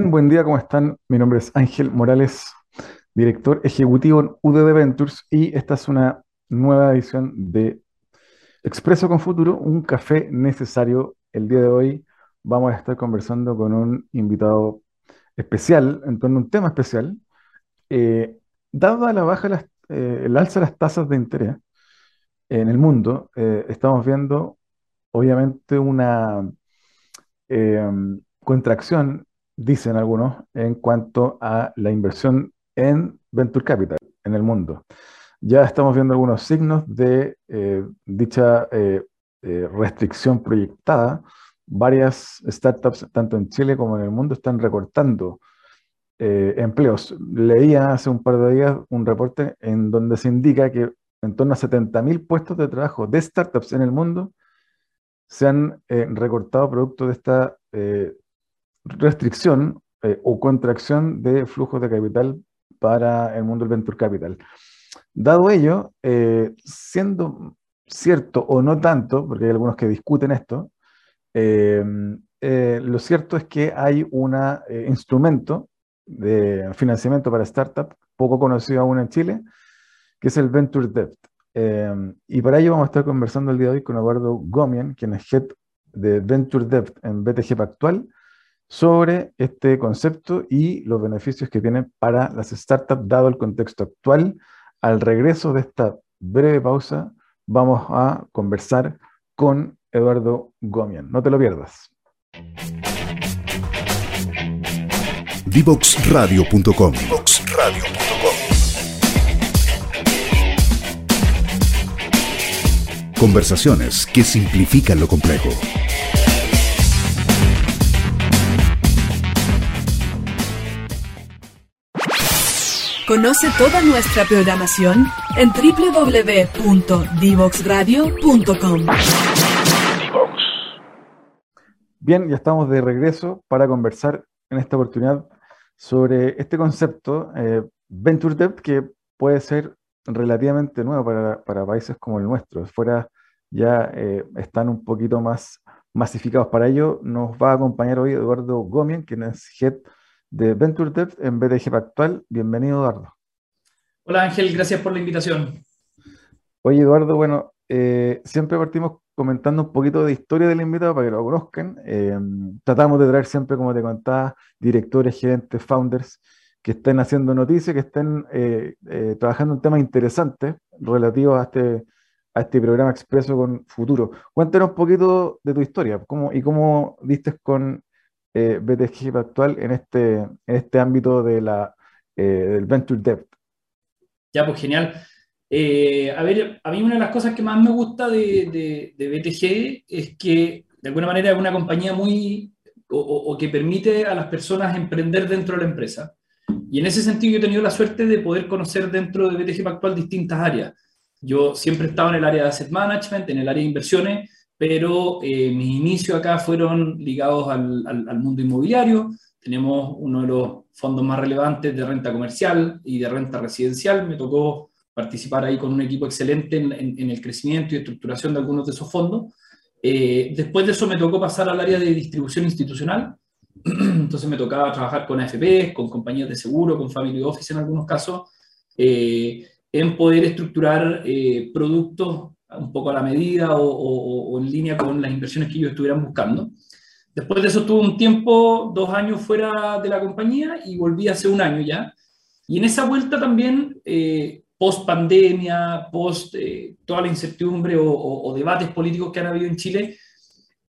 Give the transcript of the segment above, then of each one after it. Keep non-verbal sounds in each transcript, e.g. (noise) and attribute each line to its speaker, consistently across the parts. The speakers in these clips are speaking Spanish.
Speaker 1: Buen día, ¿cómo están? Mi nombre es Ángel Morales, director ejecutivo en UDD Ventures y esta es una nueva edición de Expreso con Futuro, un café necesario. El día de hoy vamos a estar conversando con un invitado especial en torno a un tema especial. Eh, dada la baja, las, eh, el alza de las tasas de interés en el mundo, eh, estamos viendo obviamente una em, contracción dicen algunos, en cuanto a la inversión en Venture Capital en el mundo. Ya estamos viendo algunos signos de eh, dicha eh, eh, restricción proyectada. Varias startups, tanto en Chile como en el mundo, están recortando empleos. Leía hace un par de días un reporte en donde se indica que en torno a 70.000 puestos de trabajo de startups en el mundo se han recortado producto de esta restricción eh, o contracción de flujos de capital para el mundo del venture capital. Dado ello, eh, siendo cierto o no tanto, porque hay algunos que discuten esto, eh, lo cierto es que hay un instrumento de financiamiento para startups poco conocido aún en Chile, que es el Venture Debt. y para ello vamos a estar conversando el día de hoy con Eduardo Gomian, quien es Head de Venture Debt en BTG Pactual, sobre este concepto y los beneficios que tiene para las startups, dado el contexto actual. Al regreso de esta breve pausa, vamos a conversar con Eduardo Gomian. No te lo pierdas.
Speaker 2: Divoxradio.com Conversaciones que simplifican lo complejo.
Speaker 3: Conoce toda nuestra programación en www.divoxradio.com.
Speaker 1: Bien, ya estamos de regreso para conversar en esta oportunidad sobre este concepto, eh, Venture Debt, que puede ser relativamente nuevo para, países como el nuestro. Fuera ya eh, están un poquito más masificados. Para ello nos va a acompañar hoy Eduardo Gómez, quien es Head de Venture Debt en BTG Pactual. Bienvenido, Eduardo.
Speaker 4: Hola Ángel, gracias por la invitación.
Speaker 1: Oye, Eduardo, bueno, eh, siempre partimos comentando un poquito de historia del invitado para que lo conozcan. Eh, tratamos de traer siempre, como te contaba, directores, gerentes, founders que estén haciendo noticias, que estén eh, trabajando en temas interesantes relativos a este, a este programa Expreso con Futuro. Cuéntanos un poquito de tu historia cómo, y cómo viste con eh, BTG actual en este, en este ámbito de la, eh, del Venture Debt.
Speaker 4: Ya, pues genial. Eh, a ver, a mí una de las cosas que más me gusta de, de, BTG es que de alguna manera es una compañía muy, o, que permite a las personas emprender dentro de la empresa. Y en ese sentido yo he tenido la suerte de poder conocer dentro de BTG actual distintas áreas. Yo siempre he estado en el área de asset management, en el área de inversiones, pero eh, mis inicios acá fueron ligados al, al, mundo inmobiliario. Tenemos uno de los fondos más relevantes de renta comercial y de renta residencial. Me tocó participar ahí con un equipo excelente en, en, el crecimiento y estructuración de algunos de esos fondos. Eh, después de eso me tocó pasar al área de distribución institucional. (clears throat) Entonces me tocaba trabajar con AFP, con compañías de seguro, con Family Office en algunos casos, eh, en poder estructurar eh, productos un poco a la medida o, en línea con las inversiones que ellos estuvieran buscando. Después de eso tuve un tiempo, dos años fuera de la compañía y volví hace un año ya. Y en esa vuelta también, eh, post pandemia, post eh, toda la incertidumbre o, debates políticos que han habido en Chile,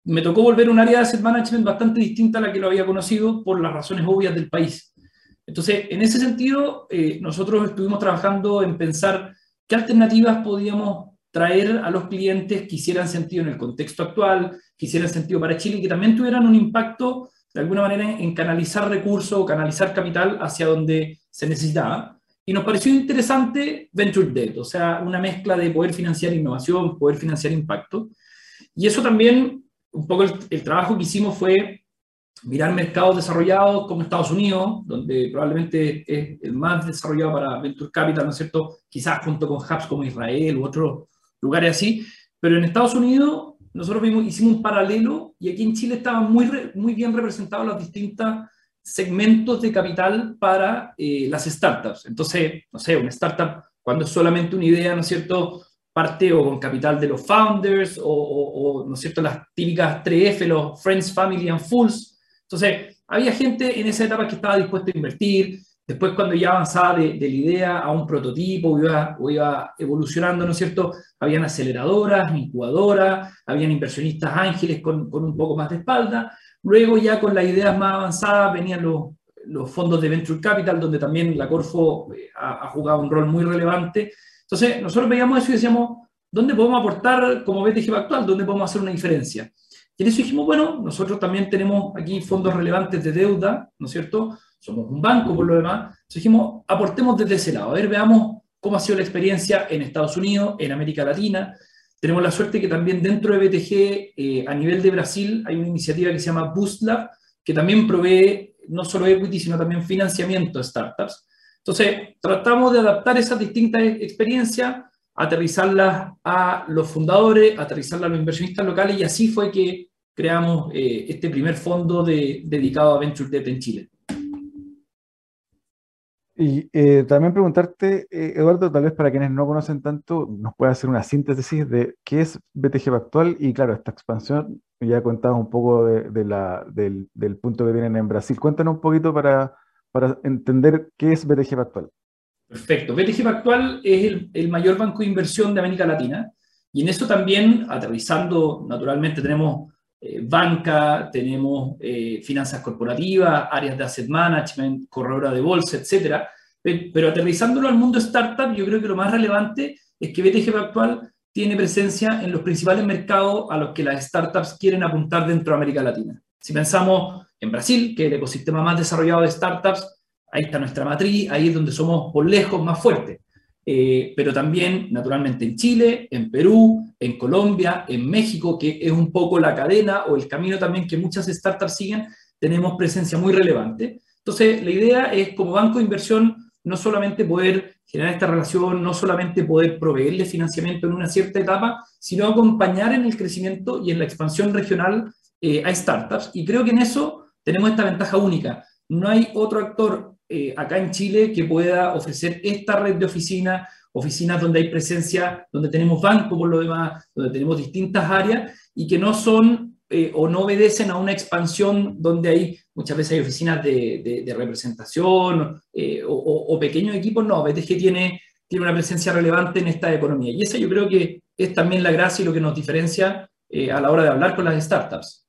Speaker 4: me tocó volver a un área de asset management bastante distinta a la que lo había conocido por las razones obvias del país. Entonces, en ese sentido, eh, nosotros estuvimos trabajando en pensar qué alternativas podíamos traer a los clientes que hicieran sentido en el contexto actual, que hicieran sentido para Chile y que también tuvieran un impacto de alguna manera en canalizar recursos o canalizar capital hacia donde se necesitaba. Y nos pareció interesante Venture Debt, o sea, una mezcla de poder financiar innovación, poder financiar impacto. Y eso también, un poco el, trabajo que hicimos fue mirar mercados desarrollados como Estados Unidos, donde probablemente es el más desarrollado para Venture Capital, ¿no es cierto? Quizás junto con hubs como Israel u otros lugares así, pero en Estados Unidos nosotros vimos, hicimos un paralelo y aquí en Chile estaban muy, muy bien representadas las distintas segmentos de capital para eh, las startups. Entonces, no sé, una startup cuando es solamente una idea, ¿no es cierto?, parte o con capital de los founders o, ¿no es cierto?, las típicas 3F, los Friends, Family and Fools. Entonces, había gente en esa etapa que estaba dispuesta a invertir. Después, cuando ya avanzaba de, la idea a un prototipo o iba, iba evolucionando, ¿no es cierto?, habían aceleradoras, incubadoras, habían inversionistas ángeles con, con un poco más de espalda. Luego, ya con las ideas más avanzadas, venían los, los fondos de Venture Capital, donde también la Corfo eh, ha, ha jugado un rol muy relevante entonces, nosotros veíamos eso y decíamos, ¿dónde podemos aportar como BTG actual? ¿Dónde podemos hacer una diferencia? Y en eso dijimos, bueno, nosotros también tenemos aquí fondos relevantes de deuda, ¿no es cierto? Somos un banco por lo demás. Entonces dijimos, aportemos desde ese lado. A ver, veamos cómo ha sido la experiencia en Estados Unidos, en América Latina. Tenemos la suerte que también dentro de BTG, eh, a nivel de Brasil, hay una iniciativa que se llama BoostLab, que también provee no solo equity, sino también financiamiento a startups. Entonces, tratamos de adaptar esas distintas experiencias, aterrizarlas a los fundadores, aterrizarlas a los inversionistas locales y así fue que creamos eh, este primer fondo dedicado a Venture Debt en Chile.
Speaker 1: Y eh, también preguntarte, eh, Eduardo, tal vez para quienes no conocen tanto, nos puede hacer una síntesis de qué es BTG actual y claro, esta expansión, ya contado un poco del, punto que tienen en Brasil. Cuéntanos un poquito para, para entender qué es BTG Pactual.
Speaker 4: Perfecto. BTG Pactual es el, mayor banco de inversión de América Latina y en eso también, aterrizando, naturalmente tenemos eh, banca, tenemos eh, finanzas corporativas, áreas de asset management, corredora de bolsa, etcétera. Pero aterrizándolo al mundo startup, yo creo que lo más relevante es que BTG Pactual tiene presencia en los principales mercados a los que las startups quieren apuntar dentro de América Latina. Si pensamos en Brasil, que es el ecosistema más desarrollado de startups, ahí está nuestra matriz, ahí es donde somos por lejos más fuertes. Eh, pero también, naturalmente, en Chile, en Perú, en Colombia, en México, que es un poco la cadena o el camino también que muchas startups siguen, tenemos presencia muy relevante. Entonces, la idea es, como banco de inversión, no solamente poder generar esta relación, no solamente poder proveerle financiamiento en una cierta etapa, sino acompañar en el crecimiento y en la expansión regional eh, a startups. Y creo que en eso tenemos esta ventaja única. No hay otro actor eh, acá en Chile que pueda ofrecer esta red de oficinas, oficinas donde hay presencia, donde tenemos banco por lo demás, donde tenemos distintas áreas y que no son eh, o no obedecen a una expansión donde hay muchas veces hay oficinas de, representación eh, o, pequeños equipos. No, que tiene, tiene una presencia relevante en esta economía. Y esa yo creo que es también la gracia y lo que nos diferencia a la hora de hablar con las startups.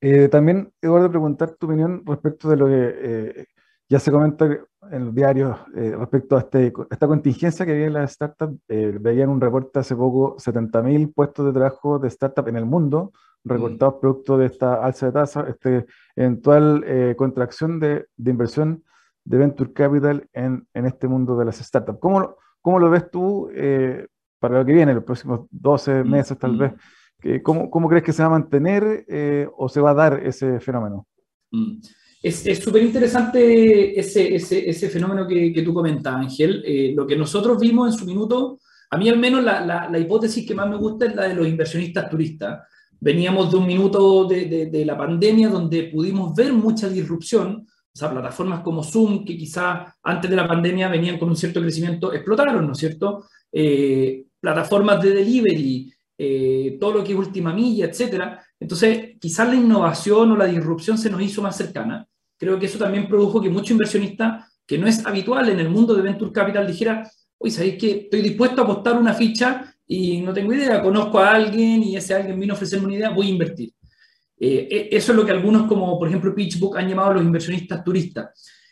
Speaker 1: Eh, también, Eduardo, preguntar tu opinión respecto de lo que eh, ya se comenta en los diarios eh, respecto a este, esta contingencia que viene en las startups. veía en un reporte hace poco 70.000 puestos de trabajo de startup en el mundo, recortados mm. producto de esta alza de tasa, este eventual contracción de, de, inversión de venture capital en, en, este mundo de las startups. ¿Cómo, cómo lo ves tú para lo que viene, los próximos 12 mm, meses tal mm. vez? ¿Cómo, ¿Cómo, crees que se va a mantener eh, o se va a dar ese fenómeno?
Speaker 4: Mm. Es súper interesante ese, fenómeno que, tú comentas, Ángel. Eh, lo que nosotros vimos en su minuto, a mí al menos la, hipótesis que más me gusta es la de los inversionistas turistas. Veníamos de un minuto de, de, de la pandemia donde pudimos ver mucha disrupción, o sea, plataformas como Zoom, que quizás antes de la pandemia venían con un cierto crecimiento, explotaron, ¿no es cierto? Eh, plataformas de delivery, eh, todo lo que es última milla, etcétera. Entonces, quizás la innovación o la disrupción se nos hizo más cercana. Creo que eso también produjo que muchos inversionistas, que no es habitual en el mundo de Venture Capital, dijera, oye, ¿sabéis que estoy dispuesto a apostar una ficha y no tengo idea, conozco a alguien y ese alguien vino a ofrecerme una idea, voy a invertir? Eh, e, eso es lo que algunos, como por ejemplo PitchBook, han llamado los inversionistas turistas.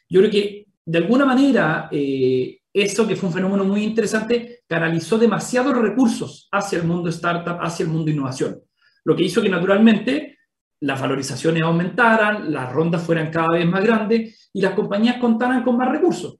Speaker 4: Yo creo que de alguna manera eh, eso, que fue un fenómeno muy interesante, canalizó demasiados recursos hacia el mundo startup, hacia el mundo innovación, lo que hizo que naturalmente las valorizaciones aumentaran, las rondas fueran cada vez más grandes y las compañías contaran con más recursos.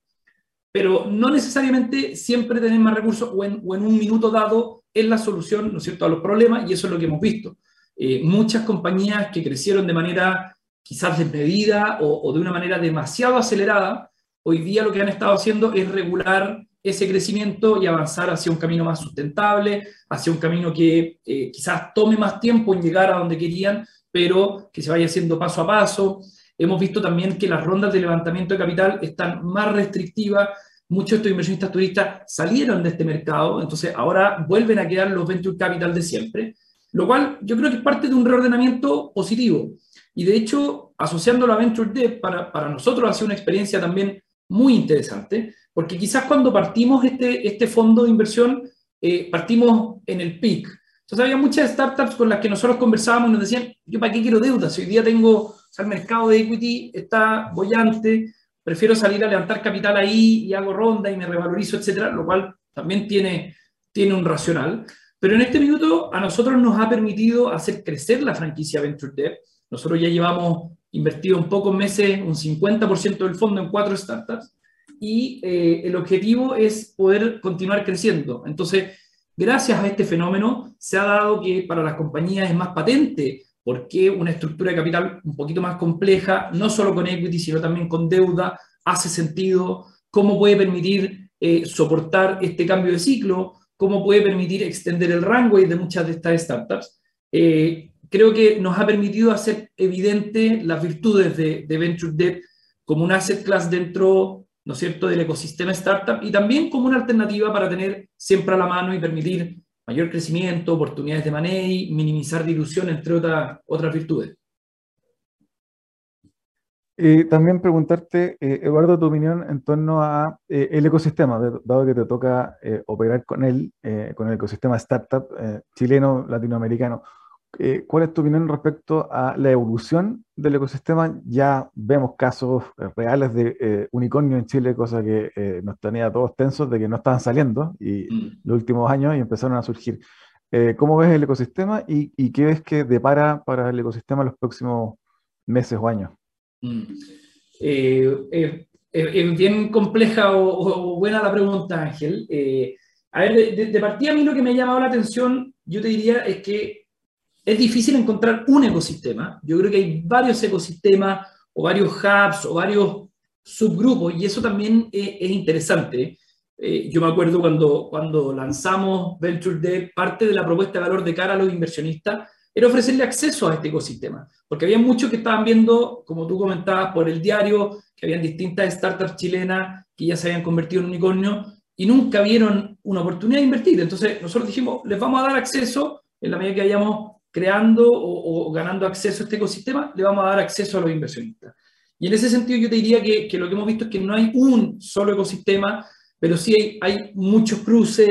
Speaker 4: Pero no necesariamente siempre tener más recursos o en, un minuto dado es la solución, ¿no es cierto?, a los problemas y eso es lo que hemos visto. Eh, muchas compañías que crecieron de manera quizás desmedida o, o de una manera demasiado acelerada, hoy día lo que han estado haciendo es regular ese crecimiento y avanzar hacia un camino más sustentable, hacia un camino que eh, quizás tome más tiempo en llegar a donde querían, pero que se vaya haciendo paso a paso. Hemos visto también que las rondas de levantamiento de capital están más restrictivas. Muchos de estos inversionistas turistas salieron de este mercado, entonces ahora vuelven a quedar los venture capital de siempre, lo cual yo creo que es parte de un reordenamiento positivo. Y de hecho, asociándolo a Venture Debt, para, para nosotros ha sido una experiencia también muy interesante, porque quizás cuando partimos este, este fondo de inversión, eh, partimos en el peak. Entonces había muchas startups con las que nosotros conversábamos y nos decían, yo para qué quiero deuda, si hoy día tengo, o sea, el mercado de equity está bollante, prefiero salir a levantar capital ahí y hago ronda y me revalorizo, etcétera, lo cual también tiene, tiene un racional. Pero en este minuto a nosotros nos ha permitido hacer crecer la franquicia Venture Debt. Nosotros ya llevamos invertido en pocos meses un 50% del fondo en cuatro startups y eh, el objetivo es poder continuar creciendo. Entonces, gracias a este fenómeno se ha dado que para las compañías es más patente porque una estructura de capital un poquito más compleja, no solo con equity, sino también con deuda, hace sentido, cómo puede permitir eh, soportar este cambio de ciclo, cómo puede permitir extender el runway de muchas de estas startups. Eh, creo que nos ha permitido hacer evidente las virtudes de, Venture Debt como un asset class dentro, ¿no es cierto?, del ecosistema startup y también como una alternativa para tener siempre a la mano y permitir mayor crecimiento, oportunidades de money, minimizar dilución, entre otras, otras virtudes.
Speaker 1: Y también preguntarte, eh, Eduardo, tu opinión en torno a eh, el ecosistema, dado que te toca eh, operar con él, con el ecosistema startup chileno, latinoamericano. Eh, ¿cuál es tu opinión respecto a la evolución del ecosistema? Ya vemos casos eh, reales de eh, unicornio en Chile, cosa que nos tenía todos tensos de que no estaban saliendo y mm. los últimos años y empezaron a surgir. ¿Cómo ves el ecosistema y, qué ves que depara para el ecosistema los próximos meses o años?
Speaker 4: Mm. es bien compleja o, buena la pregunta, Ángel. a ver, de, de partida a mí lo que me ha llamado la atención, yo te diría, es que es difícil encontrar un ecosistema. Yo creo que hay varios ecosistemas o varios hubs o varios subgrupos y eso también es, interesante. Eh, yo me acuerdo cuando, cuando lanzamos Venture parte de la propuesta de valor de cara a los inversionistas era ofrecerle acceso a este ecosistema, porque había muchos que estaban viendo, como tú comentabas, por el diario, que habían distintas startups chilenas que ya se habían convertido en unicornio y nunca vieron una oportunidad de invertir. Entonces nosotros dijimos, les vamos a dar acceso en la medida que hayamos creando o, ganando acceso a este ecosistema, le vamos a dar acceso a los inversionistas. Y en ese sentido yo te diría que, lo que hemos visto es que no hay un solo ecosistema, pero sí hay, muchos cruces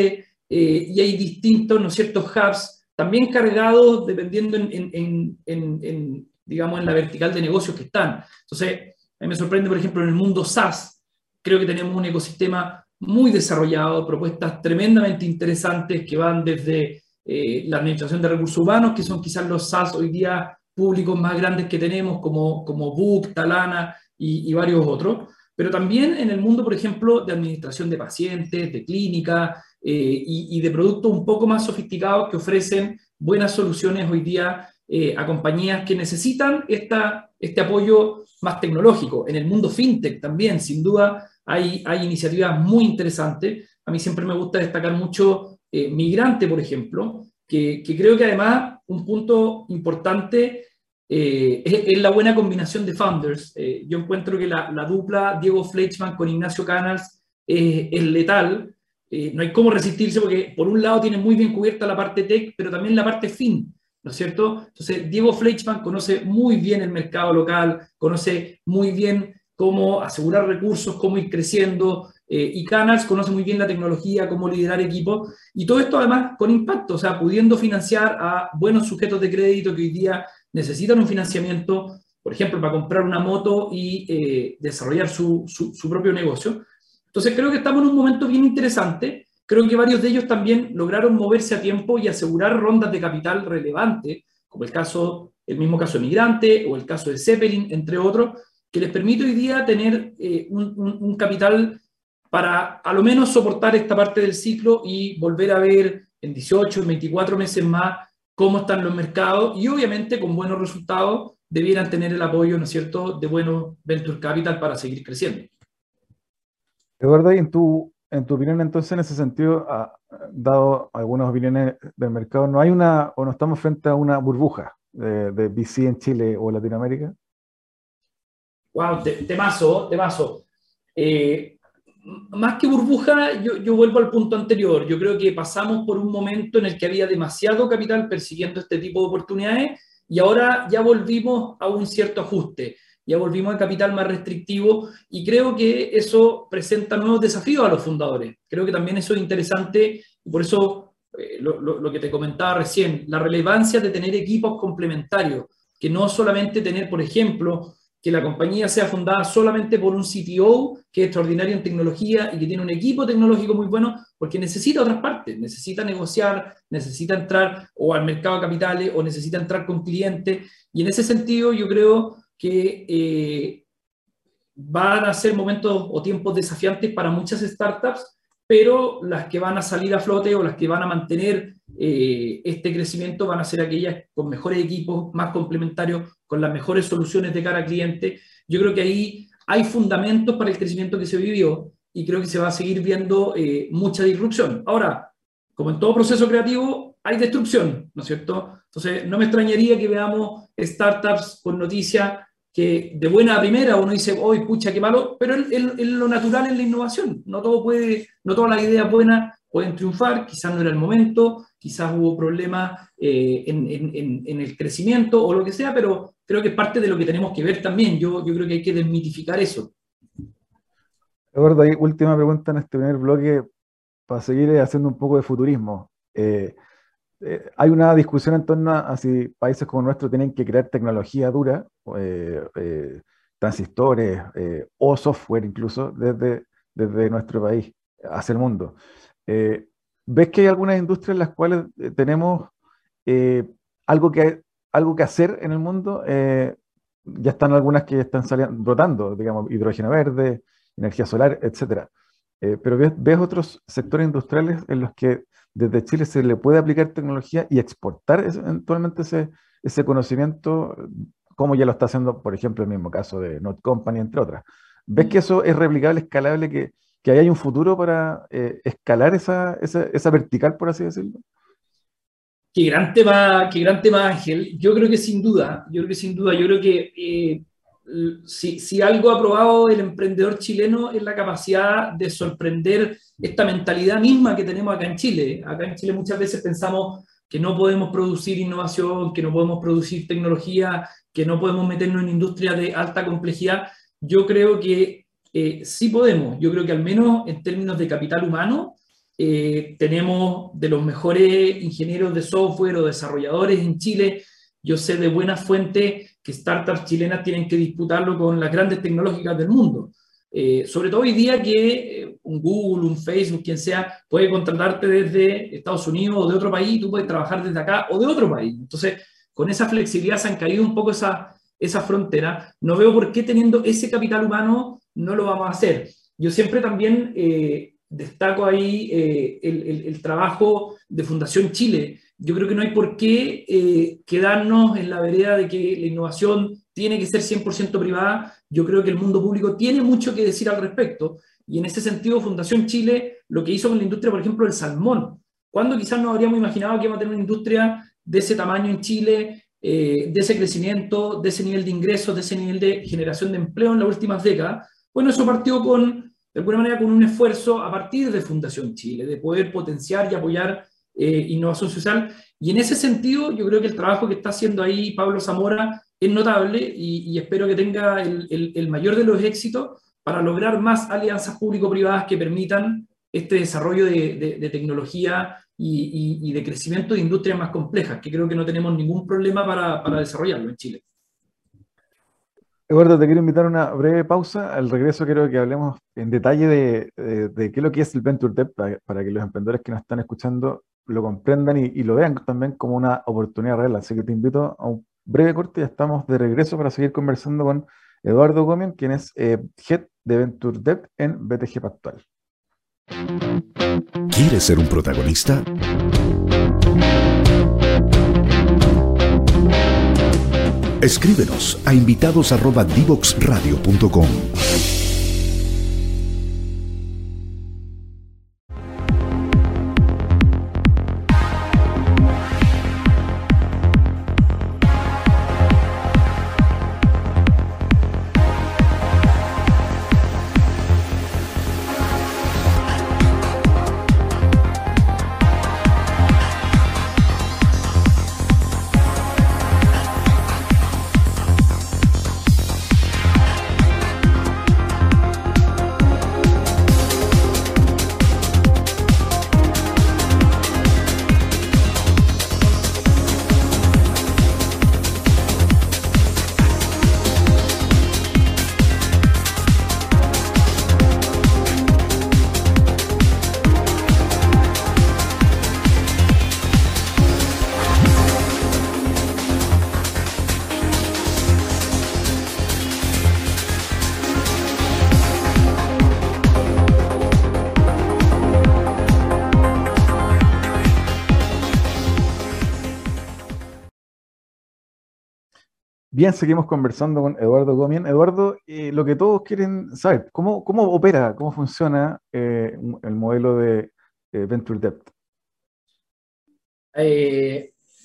Speaker 4: eh, y hay distintos, ¿no ciertos hubs, también cargados dependiendo en, digamos, en la vertical de negocios que están. Entonces, a mí me sorprende, por ejemplo, en el mundo SaaS, creo que tenemos un ecosistema muy desarrollado, propuestas tremendamente interesantes que van desde eh, la administración de recursos humanos, que son quizás los SaaS hoy día públicos más grandes que tenemos, como, como Book, Talana y, varios otros, pero también en el mundo, por ejemplo, de administración de pacientes, de clínica eh, y, de productos un poco más sofisticados que ofrecen buenas soluciones hoy día eh, a compañías que necesitan esta, este apoyo más tecnológico. En el mundo fintech también, sin duda, hay, hay iniciativas muy interesantes. A mí siempre me gusta destacar mucho eh, migrante, por ejemplo, que, creo que además un punto importante eh, es, la buena combinación de founders. Eh, yo encuentro que la, dupla Diego Fleischmann con Ignacio Canals es letal. no hay cómo resistirse porque por un lado tiene muy bien cubierta la parte tech, pero también la parte fin. ¿no es cierto? Entonces, Diego Fleischmann conoce muy bien el mercado local, conoce muy bien cómo asegurar recursos, cómo ir creciendo, eh, y Canals conoce muy bien la tecnología, cómo liderar equipos, y todo esto además con impacto, o sea, pudiendo financiar a buenos sujetos de crédito que hoy día necesitan un financiamiento, por ejemplo, para comprar una moto y eh, desarrollar su, su, propio negocio. Entonces creo que estamos en un momento bien interesante. Creo que varios de ellos también lograron moverse a tiempo y asegurar rondas de capital relevantes, como el caso, el mismo caso de Migrante o el caso de Zeppelin, entre otros, que les permite hoy día tener eh, un, un, capital para a lo menos soportar esta parte del ciclo y volver a ver en 18, 24 meses más cómo están los mercados y obviamente con buenos resultados debieran tener el apoyo, ¿no es cierto?, de buenos venture capital para seguir creciendo.
Speaker 1: Eduardo, y en tu, en tu opinión entonces en ese sentido, dado algunas opiniones del mercado, no hay una, o no estamos frente a una burbuja, de, de VC en Chile o Latinoamérica?
Speaker 4: Wow, temazo, temazo. Eh, más que burbuja, yo, yo, vuelvo al punto anterior. Yo creo que pasamos por un momento en el que había demasiado capital persiguiendo este tipo de oportunidades y ahora ya volvimos a un cierto ajuste, ya volvimos al capital más restrictivo y creo que eso presenta nuevos desafíos a los fundadores. Creo que también eso es interesante y por eso eh, lo, lo, lo que te comentaba recién, la relevancia de tener equipos complementarios, que no solamente tener, por ejemplo, que la compañía sea fundada solamente por un CTO que es extraordinario en tecnología y que tiene un equipo tecnológico muy bueno, porque necesita otras partes, necesita negociar, necesita entrar o al mercado de capitales o necesita entrar con clientes. Y en ese sentido yo creo que eh, van a ser momentos o tiempos desafiantes para muchas startups, pero las que van a salir a flote o las que van a mantener eh, este crecimiento van a ser aquellas con mejores equipos, más complementarios, con las mejores soluciones de cara al cliente. Yo creo que ahí hay fundamentos para el crecimiento que se vivió y creo que se va a seguir viendo eh, mucha disrupción. Ahora, como en todo proceso creativo, hay destrucción, ¿no es cierto? Entonces, no me extrañaría que veamos startups con noticias que de buena a primera uno dice, hoy pucha, qué malo, pero es lo natural en la innovación. No, todo puede, no todas las ideas buenas pueden triunfar, quizás no era el momento, quizás hubo problemas eh, en, en, el crecimiento o lo que sea, pero creo que es parte de lo que tenemos que ver también. Yo, yo creo que hay que desmitificar eso.
Speaker 1: Eduardo, ahí última pregunta en este primer bloque para seguir eh, haciendo un poco de futurismo. Eh, hay una discusión en torno a si países como nuestro tienen que crear tecnología dura, transistores o software incluso desde, desde nuestro país hacia el mundo. ¿Ves que hay algunas industrias en las cuales tenemos algo, que, algo que hacer en el mundo? ya están algunas que están saliendo, brotando, digamos, hidrógeno verde, energía solar, etc. pero ves, ves otros sectores industriales en los que desde Chile se le puede aplicar tecnología y exportar eventualmente ese, ese conocimiento, como ya lo está haciendo, por ejemplo, el mismo caso de Not Company, entre otras. ¿Ves que eso es replicable, escalable, que, que ahí hay un futuro para eh, escalar esa, esa, vertical, por así decirlo?
Speaker 4: Qué gran tema, qué gran tema, Ángel. Yo creo que sin duda, yo creo que sin duda, yo creo que eh, si, si, algo ha probado el emprendedor chileno es la capacidad de sorprender esta mentalidad misma que tenemos acá en Chile. Acá en Chile muchas veces pensamos que no podemos producir innovación, que no podemos producir tecnología, que no podemos meternos en industria de alta complejidad. Yo creo que eh, sí podemos. Yo creo que al menos en términos de capital humano, eh, tenemos de los mejores ingenieros de software o desarrolladores en Chile. Yo sé de buena fuente que startups chilenas tienen que disputarlo con las grandes tecnológicas del mundo. Eh, sobre todo hoy día que eh, un Google, un Facebook, quien sea, puede contratarte desde Estados Unidos o de otro país, tú puedes trabajar desde acá o de otro país. Entonces, con esa flexibilidad se han caído un poco esa, esa frontera. No veo por qué teniendo ese capital humano no lo vamos a hacer. Yo siempre también eh, destaco ahí eh, el, trabajo de Fundación Chile, yo creo que no hay por qué eh, quedarnos en la vereda de que la innovación tiene que ser 100% privada. Yo creo que el mundo público tiene mucho que decir al respecto. Y en ese sentido, Fundación Chile lo que hizo con la industria, por ejemplo, del salmón. cuando quizás no habríamos imaginado que íbamos a tener una industria de ese tamaño en Chile, de ese crecimiento, de ese nivel de ingresos, de ese nivel de generación de empleo en las últimas décadas? Bueno, eso partió con, de alguna manera, con un esfuerzo a partir de Fundación Chile, de poder potenciar y apoyar eh, innovación social. Y en ese sentido, yo creo que el trabajo que está haciendo ahí Pablo Zamora es notable y, espero que tenga el, mayor de los éxitos para lograr más alianzas público-privadas que permitan este desarrollo de, tecnología y, de crecimiento de industrias más complejas, que creo que no tenemos ningún problema para desarrollarlo en Chile.
Speaker 1: Eduardo, te quiero invitar a una breve pausa. Al regreso quiero que hablemos en detalle de, qué es lo que es el Venture Debt para, que los emprendedores que nos están escuchando lo comprendan y, y, lo vean también como una oportunidad real. Así que te invito a un breve corte y ya estamos de regreso para seguir conversando con Eduardo Gómez, quien es eh, Head de Venture Debt en BTG Pactual.
Speaker 2: ¿Quieres ser un protagonista? Escríbenos a invitados@divoxradio.com.
Speaker 1: Bien, seguimos conversando con Eduardo Gomien. Eduardo, eh, lo que todos quieren saber, ¿cómo, opera, cómo funciona eh, el modelo de eh, Venture Debt?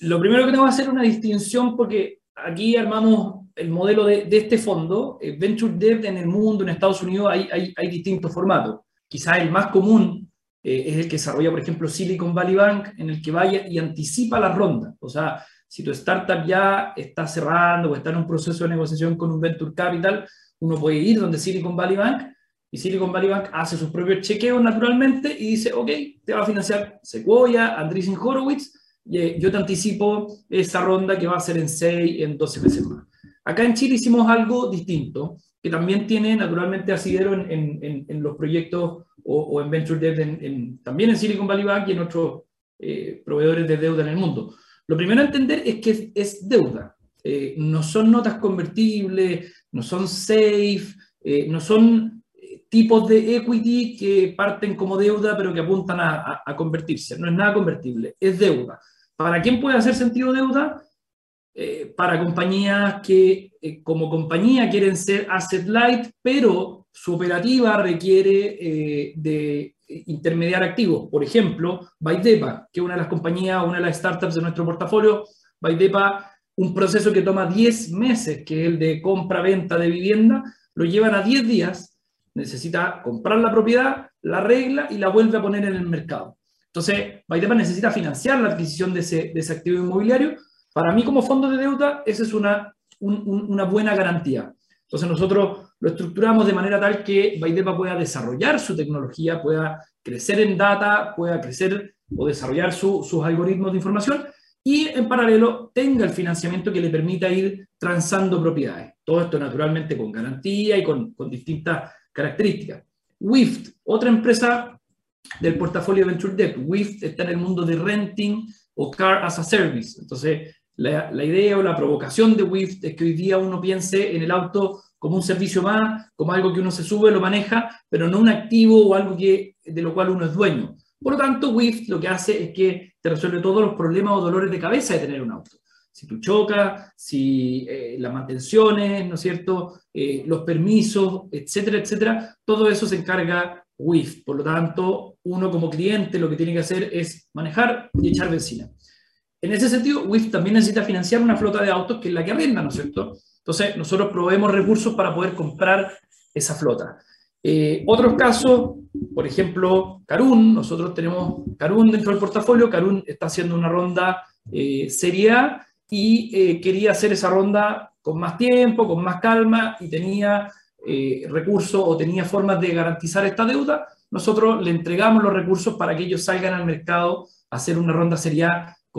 Speaker 4: lo primero que tengo que hacer es una distinción porque aquí armamos el modelo de, de este fondo. Venture Debt en el mundo, en Estados Unidos, hay, hay, hay distintos formatos. Quizás el más común es el que desarrolla, por ejemplo, Silicon Valley Bank, en el que vaya y anticipa la ronda. O sea, si tu startup ya está cerrando o está en un proceso de negociación con un venture capital, uno puede ir donde Silicon Valley Bank y Silicon Valley Bank hace sus propios chequeos naturalmente y dice, ok, te va a financiar Sequoia, Andreessen Horowitz, y eh, yo te anticipo esa ronda que va a ser en 6, en 12 meses más. Acá en Chile hicimos algo distinto, que también tiene naturalmente asidero en, en, en los proyectos o, en Venture Debt, también en Silicon Valley Bank y en otros eh, proveedores de deuda en el mundo. Lo primero a entender es que es, deuda. Eh, no son notas convertibles, no son safe, eh, no son eh, tipos de equity que parten como deuda pero que apuntan a, convertirse. No es nada convertible, es deuda. ¿Para quién puede hacer sentido deuda? para compañías que como compañía quieren ser asset light, pero su operativa requiere de intermediar activos. Por ejemplo, Baidepa, que es una de las compañías, una de las startups de nuestro portafolio, Baidepa, un proceso que toma 10 meses, que es el de compra-venta de vivienda, lo llevan a 10 días, necesita comprar la propiedad, la regla y la vuelve a poner en el mercado. Entonces, Baidepa necesita financiar la adquisición de ese, de ese activo inmobiliario. Para mí, como fondo de deuda, esa es una, una buena garantía. Entonces nosotros lo estructuramos de manera tal que Baidepa pueda desarrollar su tecnología, pueda crecer en data, pueda crecer o desarrollar sus algoritmos de información y en paralelo tenga el financiamiento que le permita ir transando propiedades. Todo esto naturalmente con garantía y con, con distintas características. WIFT, otra empresa del portafolio Venture Debt. WIFT está en el mundo de renting o car as a service. Entonces, la, idea o la provocación de WIFT es que hoy día uno piense en el auto como un servicio más, como algo que uno se sube, lo maneja, pero no un activo o algo que, de lo cual uno es dueño. Por lo tanto, WIFT lo que hace es que te resuelve todos los problemas o dolores de cabeza de tener un auto. Si tú chocas, si eh, las mantenciones, ¿no es cierto?, eh, los permisos, etcétera, etcétera, todo eso se encarga WIFT. Por lo tanto, uno como cliente lo que tiene que hacer es manejar y echar benzina. En ese sentido, WIF también necesita financiar una flota de autos que es la que arrenda, ¿no es cierto? Entonces, nosotros proveemos recursos para poder comprar esa flota. Eh, otros casos, por ejemplo, Carun, nosotros tenemos Carun dentro del portafolio, Carun está haciendo una ronda eh, Serie y eh, quería hacer esa ronda con más tiempo, con más calma y tenía eh, recursos o tenía formas de garantizar esta deuda. Nosotros le entregamos los recursos para que ellos salgan al mercado a hacer una ronda Serie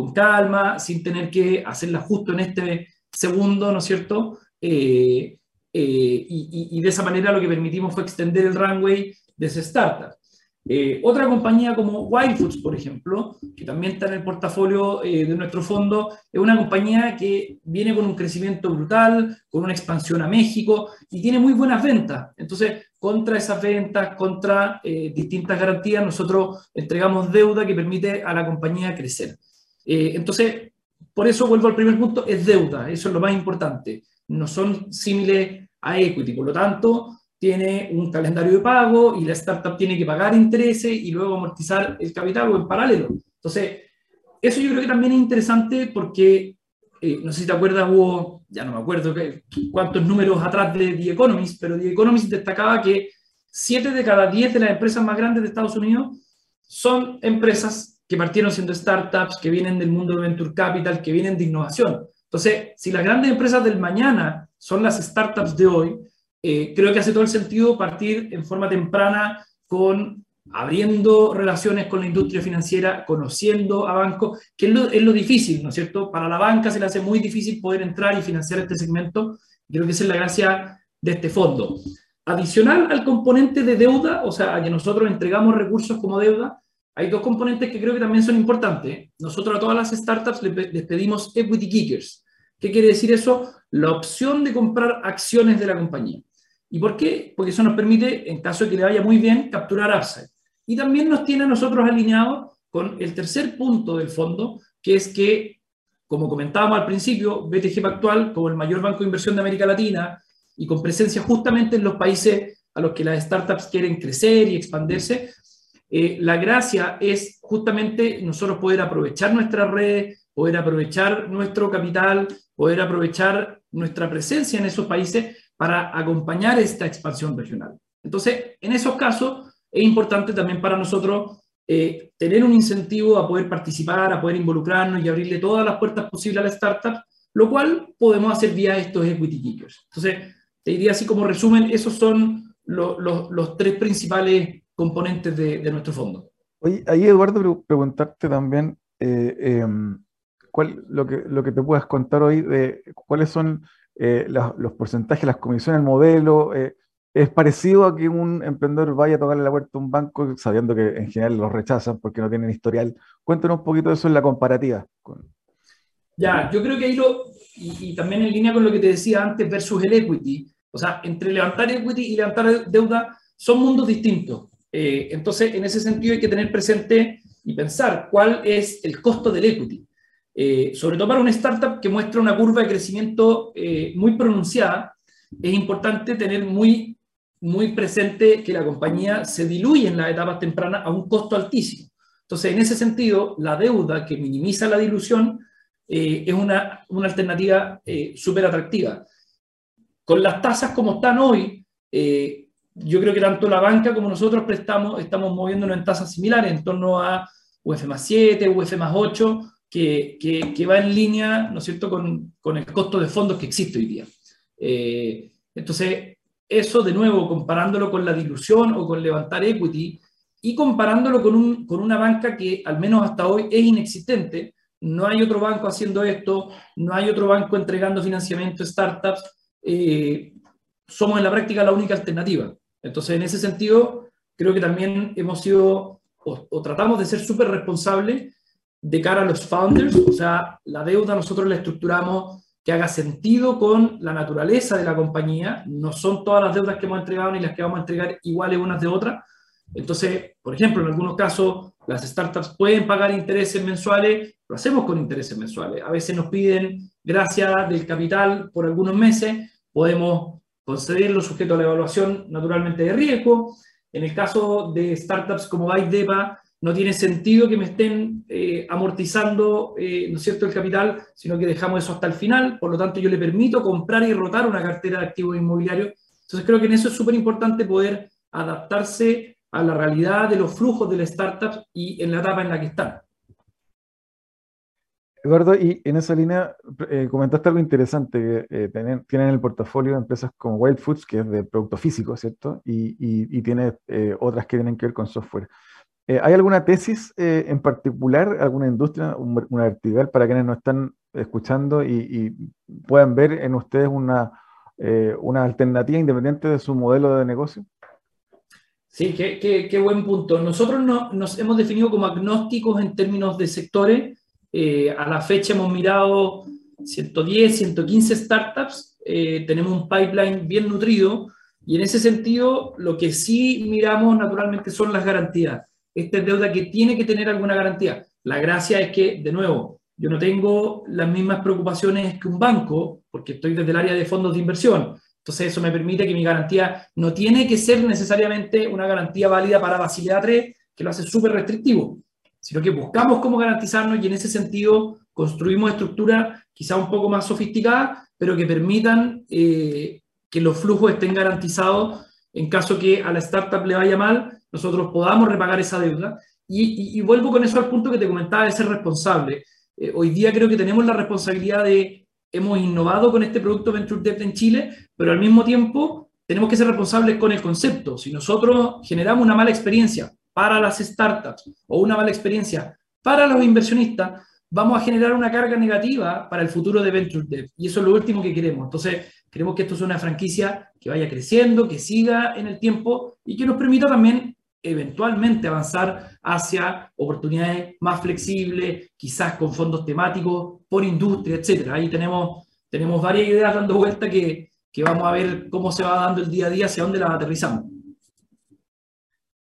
Speaker 4: con calma, sin tener que hacerla justo en este segundo, ¿no es cierto? Eh, eh, y, de esa manera lo que permitimos fue extender el runway de ese startup. Eh, otra compañía como Wild por ejemplo, que también está en el portafolio de nuestro fondo, es una compañía que viene con un crecimiento brutal, con una expansión a México y tiene muy buenas ventas. Entonces, contra esas ventas, contra distintas garantías, nosotros entregamos deuda que permite a la compañía crecer. Eh, entonces, por eso vuelvo al primer punto, es deuda, eso es lo más importante. No son similares a equity, por lo tanto, tiene un calendario de pago y la startup tiene que pagar intereses y luego amortizar el capital o en paralelo. Entonces, eso yo creo que también es interesante porque, eh, no sé si te acuerdas, hubo, ya no me acuerdo cuántos números atrás de The Economist, pero The Economist destacaba que 7 de cada 10 de las empresas más grandes de Estados Unidos son empresas que partieron siendo startups, que vienen del mundo de venture capital, que vienen de innovación. Entonces, si las grandes empresas del mañana son las startups de hoy, eh, creo que hace todo el sentido partir en forma temprana con abriendo relaciones con la industria financiera, conociendo a bancos, que es lo, es lo, difícil, ¿no es cierto? Para la banca se le hace muy difícil poder entrar y financiar este segmento. Creo que esa es la gracia de este fondo. Adicional al componente de deuda, o sea, a que nosotros entregamos recursos como deuda, hay dos componentes que creo que también son importantes. Nosotros a todas las startups les pedimos equity kickers. ¿Qué quiere decir eso? La opción de comprar acciones de la compañía. ¿Y por qué? Porque eso nos permite, en caso de que le vaya muy bien, capturar upside. Y también nos tiene a nosotros alineados con el tercer punto del fondo, que es que como comentábamos al principio, BTG Pactual, como el mayor banco de inversión de América Latina y con presencia justamente en los países a los que las startups quieren crecer y expandirse, eh, la gracia es justamente nosotros poder aprovechar nuestras redes, poder aprovechar nuestro capital, poder aprovechar nuestra presencia en esos países para acompañar esta expansión regional. Entonces, en esos casos es importante también para nosotros eh, tener un incentivo a poder participar, a poder involucrarnos y abrirle todas las puertas posibles a la startup, lo cual podemos hacer vía estos equity kickers. Entonces, te diría así como resumen, esos son los tres principales componentes de, nuestro fondo.
Speaker 1: Oye, ahí Eduardo, preguntarte también eh, em, cuál, lo, que, lo que te puedas contar hoy de cuáles son eh, los, porcentajes, las comisiones, el modelo. Eh, ¿Es parecido a que un emprendedor vaya a tocarle la puerta a un banco sabiendo que en general los rechazan porque no tienen historial? Cuéntanos un poquito de eso en la comparativa.
Speaker 4: Ya, yo creo que ahí lo, y, y, también en línea con lo que te decía antes versus el equity, o sea, entre levantar equity y levantar deuda son mundos distintos. Eh, entonces, en ese sentido hay que tener presente y pensar cuál es el costo del equity. Eh, sobre todo para una startup que muestra una curva de crecimiento eh, muy pronunciada, es importante tener muy, muy presente que la compañía se diluye en las etapas tempranas a un costo altísimo. Entonces, en ese sentido, la deuda que minimiza la dilución es una, una alternativa súper atractiva. Con las tasas como están hoy, yo creo que tanto la banca como nosotros prestamos, estamos moviéndonos en tasas similares, en torno a UF más 7, UF más 8, que, que, va en línea, ¿no es cierto?, con, con, el costo de fondos que existe hoy día. Eh, entonces, eso de nuevo, comparándolo con la dilución o con levantar equity y comparándolo con, un, con una banca que al menos hasta hoy es inexistente, no hay otro banco haciendo esto, no hay otro banco entregando financiamiento a startups, eh, somos en la práctica la única alternativa. Entonces, en ese sentido, creo que también hemos sido o, tratamos de ser súper responsables de cara a los founders, o sea, la deuda nosotros la estructuramos que haga sentido con la naturaleza de la compañía, no son todas las deudas que hemos entregado ni las que vamos a entregar iguales unas de otras. Entonces, por ejemplo, en algunos casos las startups pueden pagar intereses mensuales, lo hacemos con intereses mensuales. A veces nos piden gracias del capital por algunos meses, podemos concederlo sujeto a la evaluación naturalmente de riesgo. En el caso de startups como ByteDepa, no tiene sentido que me estén eh, amortizando eh, ¿no es cierto? el capital, sino que dejamos eso hasta el final. Por lo tanto, yo le permito comprar y rotar una cartera de activos inmobiliarios. Entonces, creo que en eso es súper importante poder adaptarse a la realidad de los flujos de la startup y en la etapa en la que están.
Speaker 1: Eduardo, y en esa línea eh, comentaste algo interesante, que eh, tienen, en el portafolio empresas como Wild Foods, que es de producto físico, ¿cierto? Y, y, tiene eh, otras que tienen que ver con software. ¿Hay alguna tesis en particular, alguna industria, una vertical para quienes nos están escuchando y, puedan ver en ustedes una, una alternativa independiente de su modelo de negocio?
Speaker 4: Sí, qué, qué, qué buen punto. Nosotros no, nos hemos definido como agnósticos en términos de sectores eh, a la fecha hemos mirado 110, 115 startups, eh, tenemos un pipeline bien nutrido y en ese sentido lo que sí miramos naturalmente son las garantías. Esta es deuda que tiene que tener alguna garantía. La gracia es que, de nuevo, yo no tengo las mismas preocupaciones que un banco porque estoy desde el área de fondos de inversión. Entonces eso me permite que mi garantía no tiene que ser necesariamente una garantía válida para Basilea 3, que lo hace súper restrictivo sino que buscamos cómo garantizarnos y en ese sentido construimos estructuras quizá un poco más sofisticadas, pero que permitan eh, que los flujos estén garantizados en caso que a la startup le vaya mal, nosotros podamos repagar esa deuda. Y, vuelvo con eso al punto que te comentaba de ser responsable. Eh, hoy día creo que tenemos la responsabilidad de, hemos innovado con este producto Venture Debt en Chile, pero al mismo tiempo tenemos que ser responsables con el concepto. Si nosotros generamos una mala experiencia para las startups o una mala experiencia para los inversionistas, vamos a generar una carga negativa para el futuro de Venture Dev. Y eso es lo último que queremos. Entonces, queremos que esto sea una franquicia que vaya creciendo, que siga en el tiempo y que nos permita también eventualmente avanzar hacia oportunidades más flexibles, quizás con fondos temáticos, por industria, etc. Ahí tenemos, tenemos varias ideas dando vuelta que, que vamos a ver cómo se va dando el día a día, hacia dónde las aterrizamos.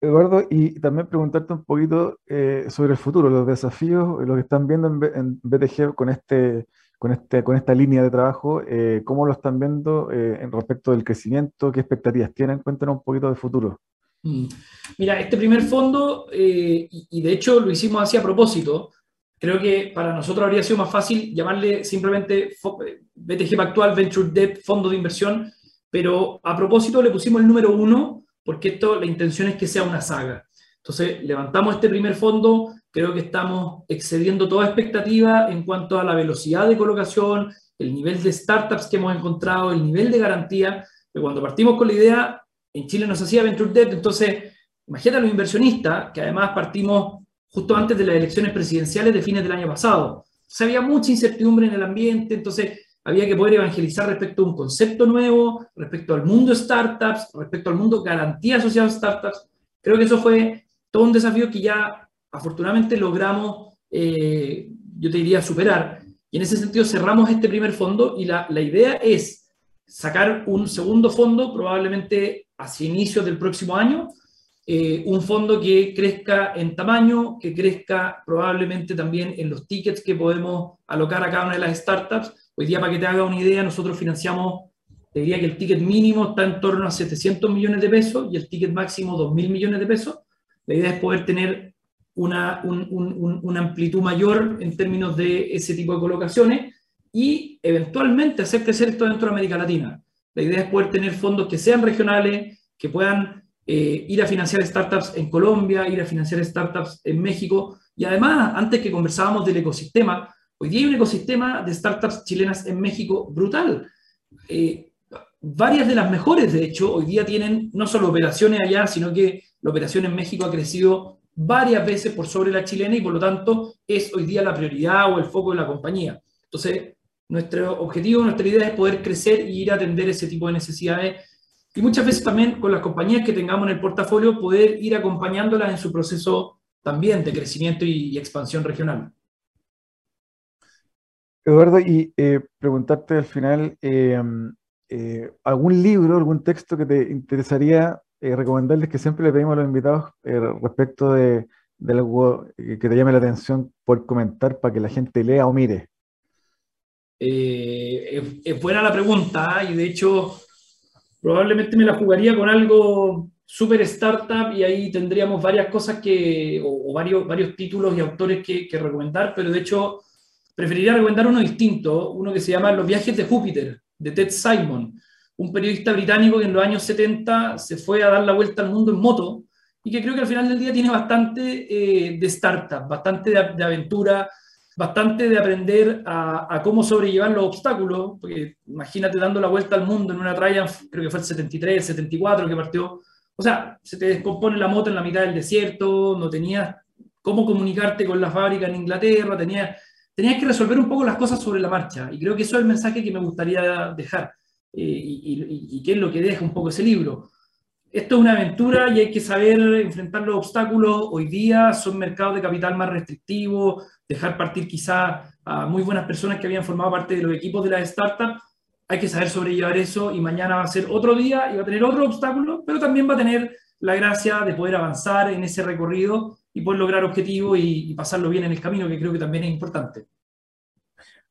Speaker 1: Eduardo, y también preguntarte un poquito eh, sobre el futuro, los desafíos, lo que están viendo en, B- en BTG con este, con este, con esta línea de trabajo, eh, ¿cómo lo están viendo eh, en respecto del crecimiento? ¿Qué expectativas tienen? Cuéntanos un poquito de futuro.
Speaker 4: Mm. Mira, este primer fondo, eh, y, y de hecho lo hicimos así a propósito, creo que para nosotros habría sido más fácil llamarle simplemente eh, BTG Pactual Venture Debt Fondo de Inversión, pero a propósito le pusimos el número uno, porque esto, la intención es que sea una saga. Entonces, levantamos este primer fondo, creo que estamos excediendo toda expectativa en cuanto a la velocidad de colocación, el nivel de startups que hemos encontrado, el nivel de garantía, que cuando partimos con la idea, en Chile nos hacía Venture Debt, entonces, imagínate a los inversionistas, que además partimos justo antes de las elecciones presidenciales de fines del año pasado. Entonces, había mucha incertidumbre en el ambiente, entonces había que poder evangelizar respecto a un concepto nuevo, respecto al mundo startups, respecto al mundo garantía asociado a startups. Creo que eso fue todo un desafío que ya afortunadamente logramos, eh, yo te diría, superar. Y en ese sentido cerramos este primer fondo y la, la idea es sacar un segundo fondo probablemente hacia inicios del próximo año, eh, un fondo que crezca en tamaño, que crezca probablemente también en los tickets que podemos alocar a cada una de las startups. Hoy día, para que te haga una idea, nosotros financiamos, te diría que el ticket mínimo está en torno a 700 millones de pesos y el ticket máximo 2.000 millones de pesos. La idea es poder tener una, un, un, un, una amplitud mayor en términos de ese tipo de colocaciones y eventualmente hacer crecer esto dentro de América Latina. La idea es poder tener fondos que sean regionales, que puedan eh, ir a financiar startups en Colombia, ir a financiar startups en México. Y además, antes que conversábamos del ecosistema, hoy día hay un ecosistema de startups chilenas en México brutal. Eh, varias de las mejores, de hecho, hoy día tienen no solo operaciones allá, sino que la operación en México ha crecido varias veces por sobre la chilena y por lo tanto es hoy día la prioridad o el foco de la compañía. Entonces, nuestro objetivo, nuestra idea es poder crecer y ir a atender ese tipo de necesidades y muchas veces también con las compañías que tengamos en el portafolio poder ir acompañándolas en su proceso también de crecimiento y, y expansión regional.
Speaker 1: Eduardo, y eh, preguntarte al final, eh, eh, ¿algún libro, algún texto que te interesaría eh, recomendarles que siempre le pedimos a los invitados eh, respecto de, de algo que te llame la atención por comentar para que la gente lea o mire?
Speaker 4: Es, es, buena la pregunta y de hecho probablemente me la jugaría con algo súper startup y ahí tendríamos varias cosas que, o, o, varios, varios títulos y autores que, que recomendar, pero de hecho preferiría recomendar uno distinto, uno que se llama Los viajes de Júpiter, de Ted Simon, un periodista británico que en los años 70 se fue a dar la vuelta al mundo en moto y que creo que al final del día tiene bastante eh, de startup, bastante de, de, aventura, bastante de aprender a, a, cómo sobrellevar los obstáculos, porque imagínate dando la vuelta al mundo en una Triumph, creo que fue el 73, el 74 que partió, o sea, se te descompone la moto en la mitad del desierto, no tenías cómo comunicarte con la fábrica en Inglaterra, tenías tenías que resolver un poco las cosas sobre la marcha. Y creo que eso es el mensaje que me gustaría dejar. Eh, y, y, y, qué es lo que deja un poco ese libro. Esto es una aventura y hay que saber enfrentar los obstáculos. Hoy día son mercados de capital más restrictivos, dejar partir quizá a muy buenas personas que habían formado parte de los equipos de las startups. Hay que saber sobrellevar eso y mañana va a ser otro día y va a tener otro obstáculo, pero también va a tener la gracia de poder avanzar en ese recorrido y poder lograr objetivos y, y, pasarlo bien en el camino, que creo que también es importante.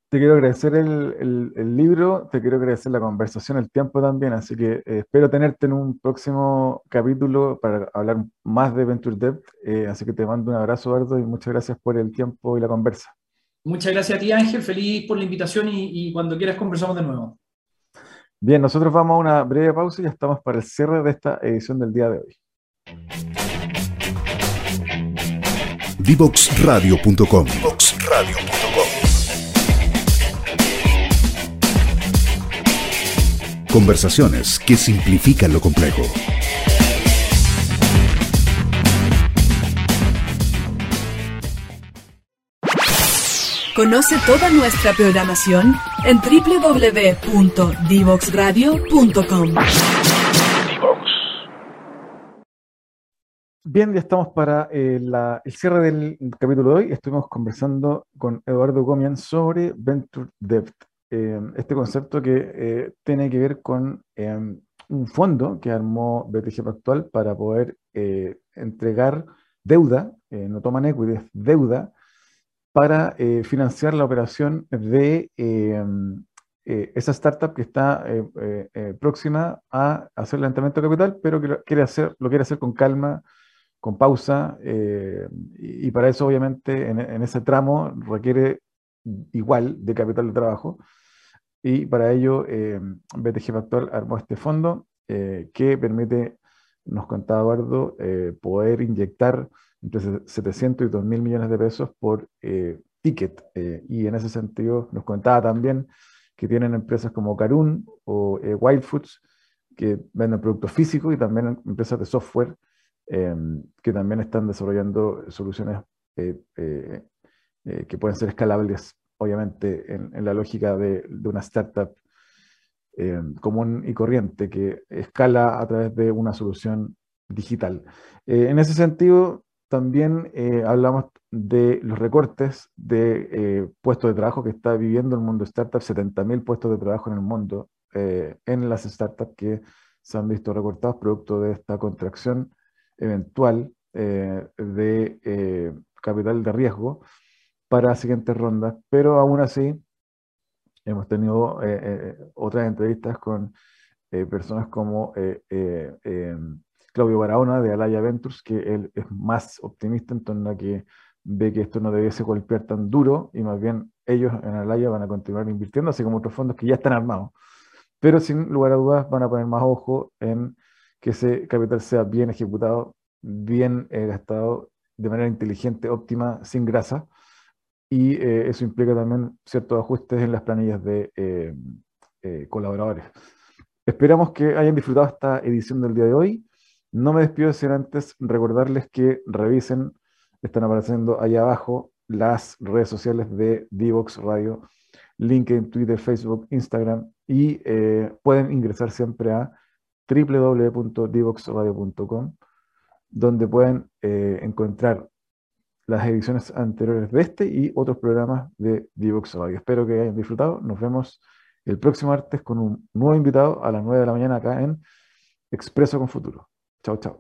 Speaker 1: Te quiero agradecer el, el, el libro, te quiero agradecer la conversación, el tiempo también, así que eh, espero tenerte en un próximo capítulo para hablar más de Venture Debt, eh, así que te mando un abrazo, Eduardo, y muchas gracias por el tiempo y la conversa.
Speaker 4: Muchas gracias a ti, Ángel, feliz por la invitación y, y cuando quieras conversamos de nuevo.
Speaker 1: Bien, nosotros vamos a una breve pausa y ya estamos para el cierre de esta edición del día de hoy.
Speaker 2: Divoxradio.com Conversaciones que simplifican lo complejo.
Speaker 3: Conoce toda nuestra programación en www.divoxradio.com.
Speaker 1: Bien, ya estamos para eh, el cierre del capítulo de hoy. Estuvimos conversando con Eduardo Gomian sobre Venture Debt, eh, este concepto que eh, tiene que ver con un fondo que armó BTG Pactual para poder eh, entregar deuda, no toman equity, es deuda, para financiar la operación de esa startup que está próxima a hacer levantamiento de capital, pero que lo quiere hacer, lo quiere hacer con calma, con pausa, y, para eso obviamente en, en ese tramo requiere igual de capital de trabajo. Y para ello, eh, BTG Factual armó este fondo eh, que permite, nos contaba Eduardo, eh, poder inyectar entre 700 y 2 mil millones de pesos por ticket. y en ese sentido, nos contaba también que tienen empresas como Carun o Wild Foods que venden productos físicos y también empresas de software que también están desarrollando soluciones que pueden ser escalables obviamente, en, la lógica de, una startup eh, común y corriente que escala a través de una solución digital. Eh, en ese sentido, también eh, hablamos de los recortes de puestos de trabajo que está viviendo el mundo startup, 70.000 puestos de trabajo en el mundo, en las startups que se han visto recortados producto de esta contracción eventual de capital de riesgo para siguientes rondas, pero aún así hemos tenido eh, eh, otras entrevistas con eh, personas como Claudio Barahona de Alaya Ventures, que él es más optimista en torno a que ve que esto no debiese golpear tan duro y más bien ellos en Alaya van a continuar invirtiendo, así como otros fondos que ya están armados. Pero sin lugar a dudas van a poner más ojo en que ese capital sea bien ejecutado, bien gastado de manera inteligente, óptima, sin grasa y eh, eso implica también ciertos ajustes en las planillas de eh, eh, colaboradores. Esperamos que hayan disfrutado esta edición del día de hoy. No me despido sin antes recordarles que revisen, están apareciendo ahí abajo las redes sociales de Divox Radio, LinkedIn, Twitter, Facebook, Instagram y pueden ingresar siempre a www.divoxradio.com donde pueden encontrar las ediciones anteriores de este y otros programas de Divox Radio. Espero que hayan disfrutado. Nos vemos el próximo martes con un nuevo invitado a las 9 de la mañana acá en Expreso con Futuro. Chao, chao.